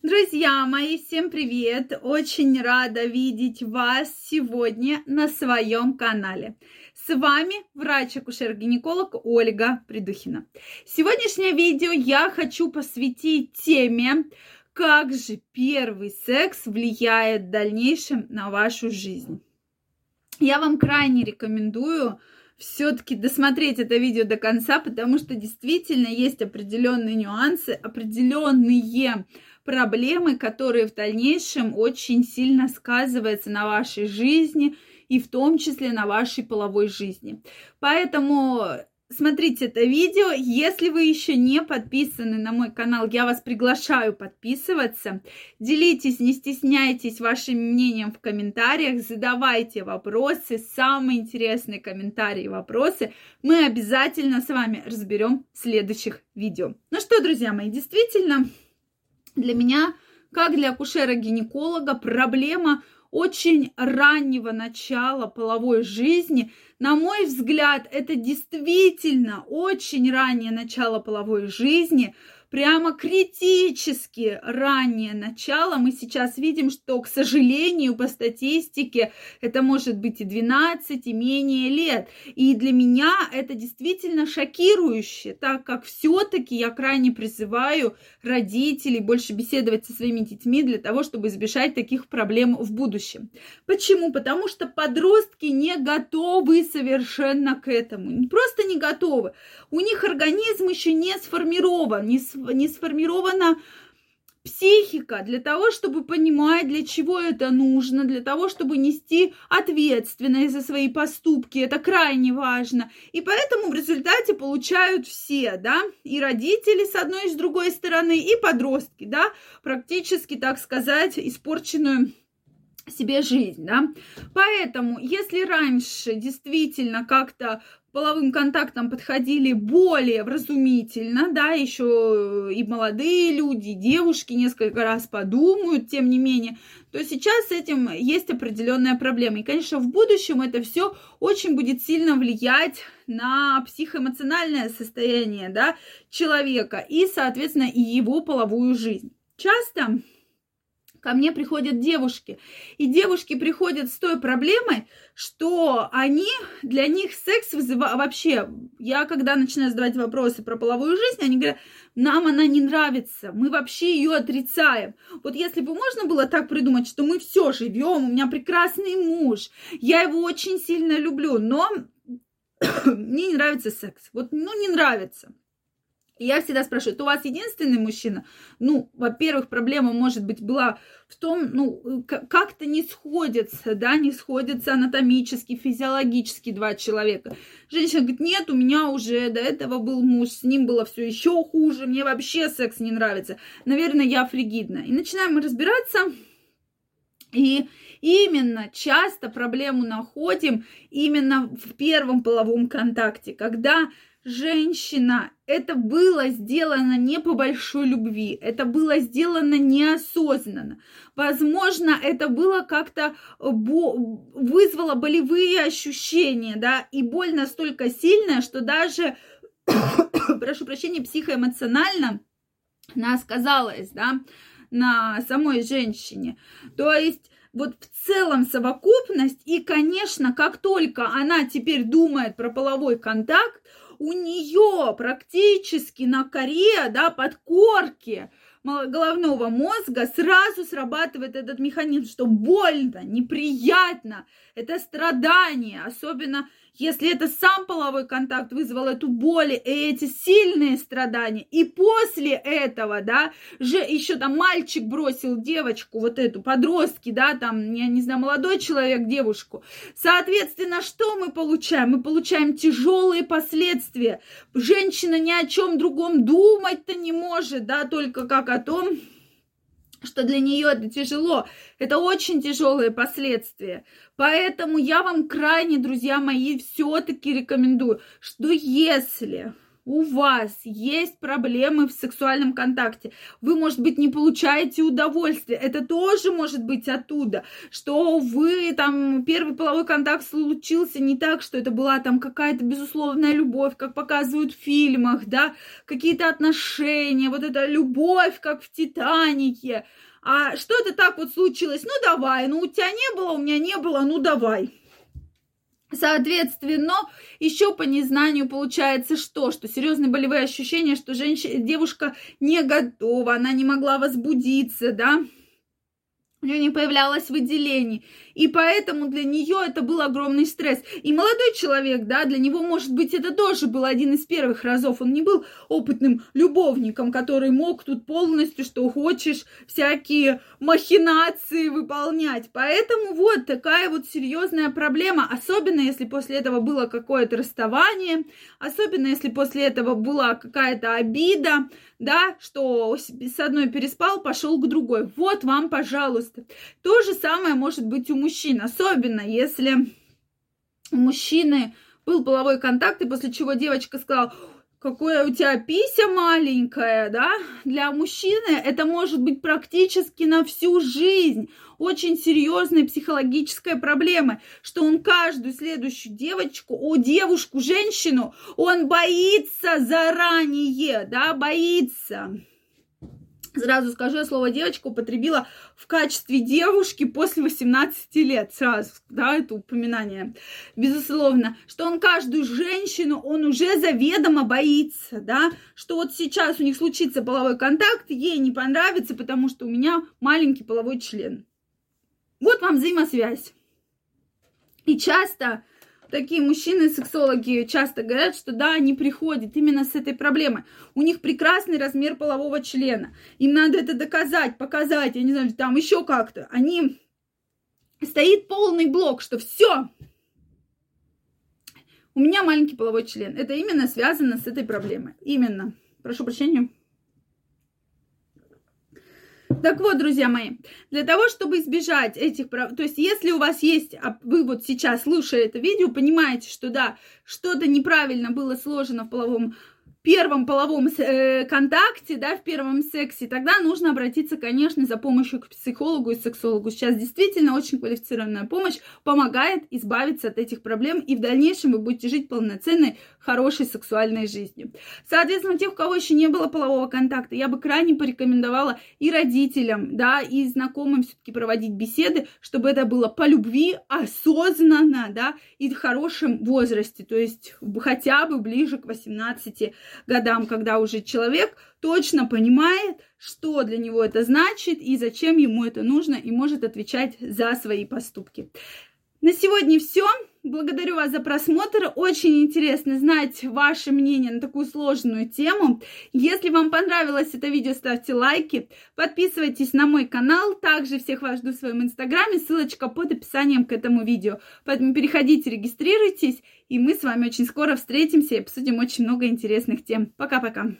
Друзья мои, всем привет! Очень рада видеть вас сегодня на своем канале. С вами врач-акушер-гинеколог Ольга Придухина. Сегодняшнее видео я хочу посвятить теме, как же первый секс влияет в дальнейшем на вашу жизнь. Я вам крайне рекомендую все-таки досмотреть это видео до конца, потому что действительно есть определенные нюансы, определенные проблемы, которые в дальнейшем очень сильно сказываются на вашей жизни и в том числе на вашей половой жизни. Поэтому смотрите это видео. Если вы еще не подписаны на мой канал, я вас приглашаю подписываться. Делитесь, не стесняйтесь вашим мнением в комментариях, задавайте вопросы, самые интересные комментарии и вопросы мы обязательно с вами разберем в следующих видео. Ну что, друзья мои, действительно, для меня, как для акушера-гинеколога, проблема очень раннего начала половой жизни. На мой взгляд, это действительно очень раннее начало половой жизни – прямо критически раннее начало. Мы сейчас видим, что, к сожалению, по статистике это может быть и 12, и менее лет. И для меня это действительно шокирующе, так как все-таки я крайне призываю родителей больше беседовать со своими детьми для того, чтобы избежать таких проблем в будущем. Почему? Потому что подростки не готовы совершенно к этому. Просто не готовы. У них организм еще не сформирован, не не сформирована психика для того, чтобы понимать, для чего это нужно, для того, чтобы нести ответственность за свои поступки. Это крайне важно. И поэтому в результате получают все, да, и родители с одной и с другой стороны, и подростки, да, практически, так сказать, испорченную себе жизнь, да. Поэтому, если раньше действительно как-то половым контактам подходили более вразумительно, да, еще и молодые люди, и девушки несколько раз подумают, тем не менее, то сейчас с этим есть определенная проблема. И, конечно, в будущем это все очень будет сильно влиять на психоэмоциональное состояние, да, человека и, соответственно, и его половую жизнь. Часто ко мне приходят девушки. И девушки приходят с той проблемой, что они, для них секс вызывает... Вообще, я когда начинаю задавать вопросы про половую жизнь, они говорят, нам она не нравится, мы вообще ее отрицаем. Вот если бы можно было так придумать, что мы все живем, у меня прекрасный муж, я его очень сильно люблю, но мне не нравится секс. Вот, ну, не нравится. Я всегда спрашиваю, это у вас единственный мужчина? Ну, во-первых, проблема, может быть, была в том, ну, как-то не сходятся, да, не сходятся анатомически, физиологически два человека. Женщина говорит, нет, у меня уже до этого был муж, с ним было все еще хуже, мне вообще секс не нравится. Наверное, я фригидна. И начинаем мы разбираться, и именно часто проблему находим именно в первом половом контакте, когда женщина, это было сделано не по большой любви, это было сделано неосознанно. Возможно, это было как-то вызвало болевые ощущения, да, и боль настолько сильная, что даже, прошу прощения, психоэмоционально она сказалась, да, на самой женщине. То есть вот в целом совокупность, и, конечно, как только она теперь думает про половой контакт, у нее практически на коре, да, под корке головного мозга сразу срабатывает этот механизм, что больно, неприятно, это страдание, особенно если это сам половой контакт вызвал эту боль и эти сильные страдания, и после этого, да, же еще там мальчик бросил девочку, вот эту, подростки, да, там, я не знаю, молодой человек, девушку, соответственно, что мы получаем? Мы получаем тяжелые последствия. Женщина ни о чем другом думать-то не может, да, только как о том, что для нее это тяжело. Это очень тяжелые последствия. Поэтому я вам крайне, друзья мои, все-таки рекомендую, что если у вас есть проблемы в сексуальном контакте, вы, может быть, не получаете удовольствие, это тоже может быть оттуда, что вы там, первый половой контакт случился не так, что это была там какая-то безусловная любовь, как показывают в фильмах, да, какие-то отношения, вот эта любовь, как в «Титанике», а что-то так вот случилось, ну давай, ну у тебя не было, у меня не было, ну давай. Соответственно, еще по незнанию получается что? Что серьезные болевые ощущения, что женщина, девушка не готова, она не могла возбудиться, да, у нее не появлялось выделений. И поэтому для нее это был огромный стресс. И молодой человек, да, для него, может быть, это тоже был один из первых разов. Он не был опытным любовником, который мог тут полностью, что хочешь, всякие махинации выполнять. Поэтому вот такая вот серьезная проблема. Особенно, если после этого было какое-то расставание, особенно, если после этого была какая-то обида, да, что с одной переспал, пошел к другой. Вот вам, пожалуйста. То же самое может быть у мужчин, особенно если у мужчины был половой контакт, и после чего девочка сказала, какое у тебя пися маленькая, да, для мужчины это может быть практически на всю жизнь очень серьезная психологическая проблема, что он каждую следующую девочку, о, девушку, женщину, он боится заранее, да, боится. Сразу скажу, я слово девочка употребила в качестве девушки после 18 лет. Сразу, да, это упоминание. Безусловно, что он каждую женщину, он уже заведомо боится, да, что вот сейчас у них случится половой контакт, ей не понравится, потому что у меня маленький половой член. Вот вам взаимосвязь. И часто такие мужчины-сексологи часто говорят, что да, они приходят именно с этой проблемой. У них прекрасный размер полового члена. Им надо это доказать, показать, я не знаю, там еще как-то. Они стоит полный блок, что все, у меня маленький половой член. Это именно связано с этой проблемой. Именно. Прошу прощения. Так вот, друзья мои, для того, чтобы избежать этих прав... То есть, если у вас есть, а вы вот сейчас, слушая это видео, понимаете, что да, что-то неправильно было сложено в половом первом половом э, контакте, да, в первом сексе, тогда нужно обратиться, конечно, за помощью к психологу и сексологу. Сейчас действительно очень квалифицированная помощь помогает избавиться от этих проблем, и в дальнейшем вы будете жить полноценной, хорошей сексуальной жизнью. Соответственно, тех, у кого еще не было полового контакта, я бы крайне порекомендовала и родителям, да, и знакомым все-таки проводить беседы, чтобы это было по любви, осознанно, да, и в хорошем возрасте, то есть хотя бы ближе к 18 годам, когда уже человек точно понимает, что для него это значит и зачем ему это нужно, и может отвечать за свои поступки. На сегодня все. Благодарю вас за просмотр. Очень интересно знать ваше мнение на такую сложную тему. Если вам понравилось это видео, ставьте лайки. Подписывайтесь на мой канал. Также всех вас жду в своем инстаграме. Ссылочка под описанием к этому видео. Поэтому переходите, регистрируйтесь. И мы с вами очень скоро встретимся и обсудим очень много интересных тем. Пока-пока.